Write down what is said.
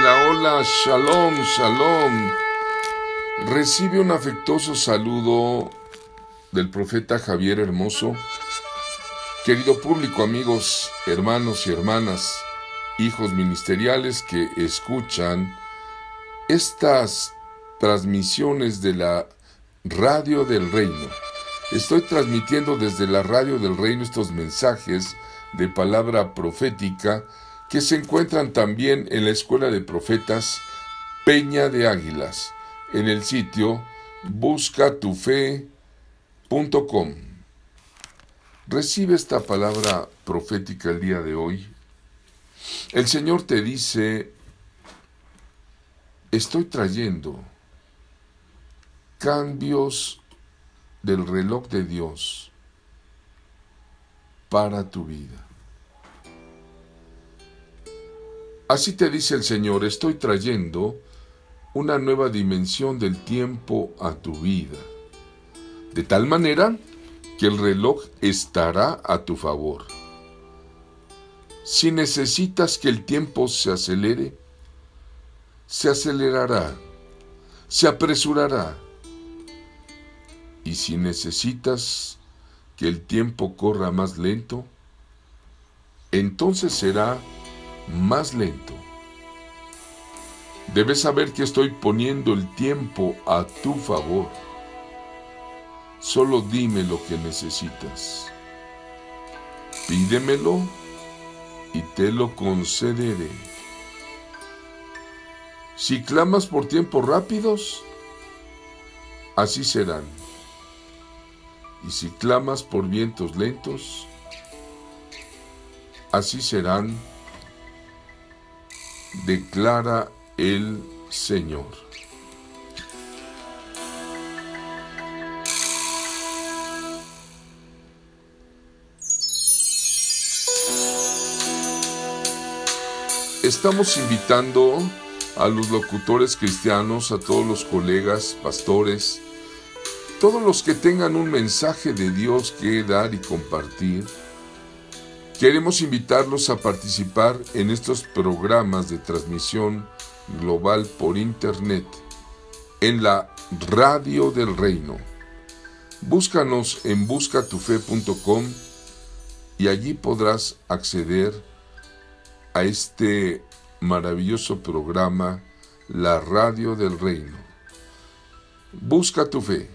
Hola, hola, shalom, shalom. Recibe un afectuoso saludo del profeta Javier Hermoso. Querido público, amigos, hermanos y hermanas, hijos ministeriales que escuchan estas transmisiones de la Radio del Reino. Estoy transmitiendo desde la Radio del Reino estos mensajes de palabra profética que se encuentran también en la Escuela de Profetas Peña de Águilas, en el sitio buscatufe.com. Recibe esta palabra profética el día de hoy. El Señor te dice, estoy trayendo cambios del reloj de Dios para tu vida. Así te dice el Señor, estoy trayendo una nueva dimensión del tiempo a tu vida, de tal manera que el reloj estará a tu favor. Si necesitas que el tiempo se acelere, se acelerará, se apresurará. Y si necesitas que el tiempo corra más lento, entonces será más lento. Debes saber que estoy poniendo el tiempo a tu favor. Solo dime lo que necesitas. Pídemelo y te lo concederé. Si clamas por tiempos rápidos, así serán. Y si clamas por vientos lentos, así serán declara el Señor. Estamos invitando a los locutores cristianos, a todos los colegas, pastores, todos los que tengan un mensaje de Dios que dar y compartir, Queremos invitarlos a participar en estos programas de transmisión global por Internet en la Radio del Reino. Búscanos en buscatufe.com y allí podrás acceder a este maravilloso programa, la Radio del Reino. Buscatufe.com